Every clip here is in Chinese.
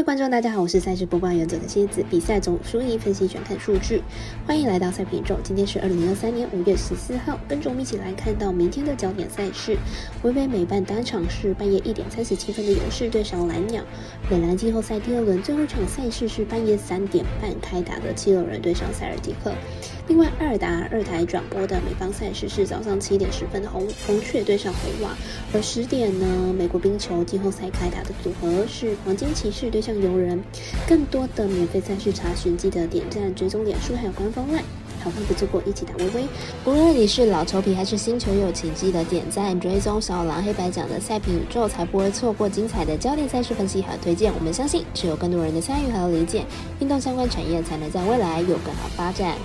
位观众，大家好，我是赛事播报员者的蝎子，比赛总输赢分析全看数据，欢迎来到赛品中。今天是二零二三年五月十四号，跟着我们一起来看到明天的焦点赛事。微微美办单场是半夜一点三十七分的勇士对上蓝鸟，美篮季后赛第二轮最后一场赛事是半夜三点半开打的七六人对上塞尔提克。另外，二达二台转播的美方赛事是早上七点十分的红红雀对上红袜，而十点呢，美国冰球季后赛开打的组合是黄金骑士对上。向游人，更多的免费赛事查询，记得点赞、追踪、脸书还有官方外。好看不错过，一起打微微。无论你是老球皮还是新球友，请记得点赞、追踪小狼黑白奖的赛品宇宙，才不会错过精彩的焦点赛事分析和推荐。我们相信，只有更多人的参与和理解，运动相关产业才能在未来有更好发展。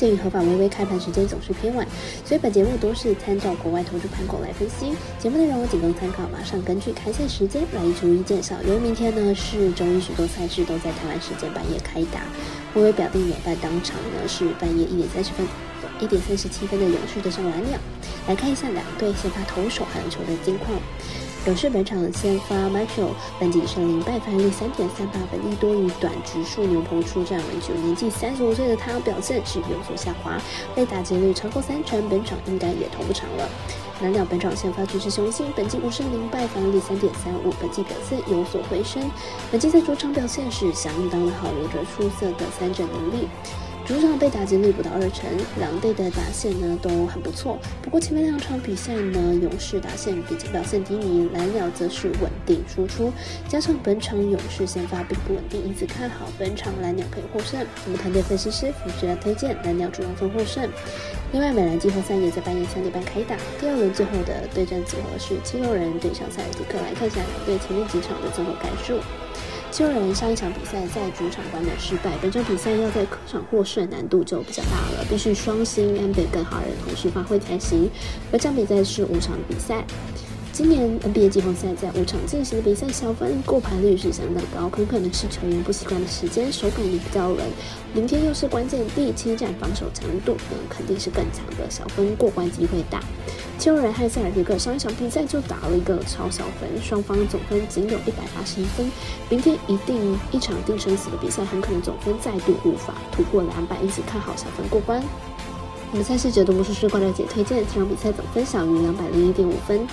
鉴于合法微微开盘时间总是偏晚，所以本节目都是参照国外投注盘口来分析。节目内容我仅供参考，马上根据开赛时间来逐一介绍。由于明天呢是周一，许多赛事都在台湾时间半夜开打。微微表弟美办当场呢是半夜一点三十分，一点三十七分的勇士对上蓝鸟。来看一下两队先发投手还有球队近况。勇士本场先发 Michael，本季胜零败，防率三点三八，本季多于短局数牛棚出战为主，年纪三十五岁的他表现是有所下滑，被打击率超过三成，本场应该也投不长了。蓝鸟本场先发爵士雄心，本季五胜零败，防率三点三五，本季表现有所回升，本季在主场表现是相当的好，有着出色的三振能力。主场被打击率不到二成，两队的打线呢都很不错。不过前面两场比赛呢，勇士打线比较表现低迷，蓝鸟则是稳定输出。加上本场勇士先发并不稳定，因此看好本场蓝鸟可以获胜。我们团队分析师辅助要推荐蓝鸟主场分获胜。另外，美兰季后赛也在半夜三点半开打，第二轮最后的对战组合是七六人对上塞尔提克。来看一下两队前面几场的综合概述。虽然上一场比赛在主场关门失败，本场比赛要在客场获胜难度就比较大了，必须双星安倍跟哈尔同时发挥才行。本场比赛是五场比赛。今年 NBA 季后赛在五场进行的比赛，小分过盘率是相当高，很可能是球员不习惯的时间，手感也比较冷。明天又是关键第七战，防守强度呢肯定是更强的，小分过关机会大。七六人和塞尔提克上一场比赛就打了一个超小分，双方总分仅有一百八十一分。明天一定一场定生死的比赛，很可能总分再度无法突破两百，因此看好小分过关。我们赛事解读魔术师关了姐推荐，这场比赛总分小于两百零一点五分。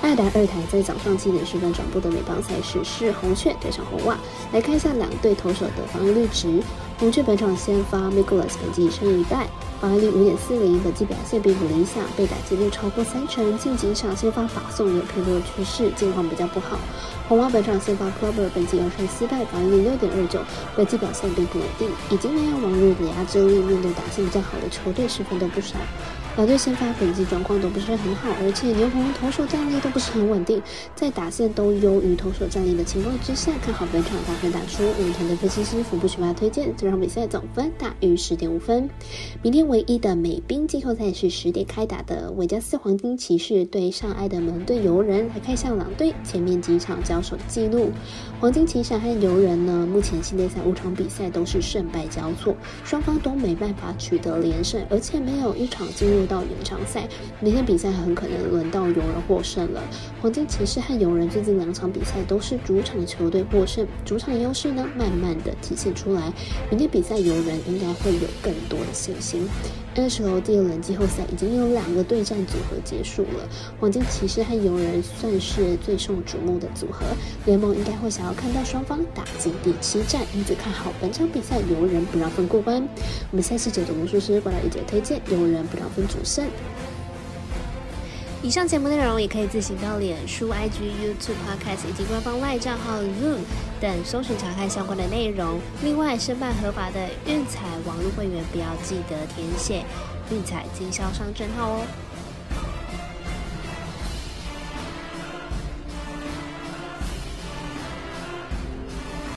爱达二台在早上七点十分转播的美邦赛事是红雀对上红袜，来看一下两队投手的防御率值。红雀本场先发 m i c h a e s 本季胜一败，防御率五点四零，本季表现并不理想，被打击率超过三成，近几场先发法送有偏多的趋势，近况比较不好。红袜本场先发 Clubber 本季二胜四败，防御率六点二九，本季表现并不稳定，已经没有往日的压制力，面对打线比较好的球队失分都不少。两队先发本季状况都不是很好，而且牛棚投手战力都不是很稳定，在打线都优于投手战力的情况之下，看好本场大分打输。我们团队分析师福布学霸推荐场比赛总分大于十点五分。明天唯一的美兵季后赛是十点开打的维加斯黄金骑士对上埃德蒙队游人，来看向两队前面几场交手的记录。黄金骑士和游人呢，目前系列赛五场比赛都是胜败交错，双方都没办法取得连胜，而且没有一场进入。到延长赛，明天比赛很可能轮到游人获胜了。黄金骑士和游人最近两场比赛都是主场球队获胜，主场优势呢慢慢的体现出来。明天比赛游人应该会有更多的信心。N H L 第二轮季后赛已经有两个对战组合结束了，黄金骑士和游人算是最受瞩目的组合，联盟应该会想要看到双方打进第七战，因此看好本场比赛游人不让分过关。我们下次解读魔术师过来一姐推荐游人不让分主胜。以上节目内容也可以自行到脸书、IG、YouTube、Podcast 以及官方外账号 Zoom 等搜寻查看相关的内容。另外，申办合法的运彩网络会员，不要记得填写运彩经销商证号哦。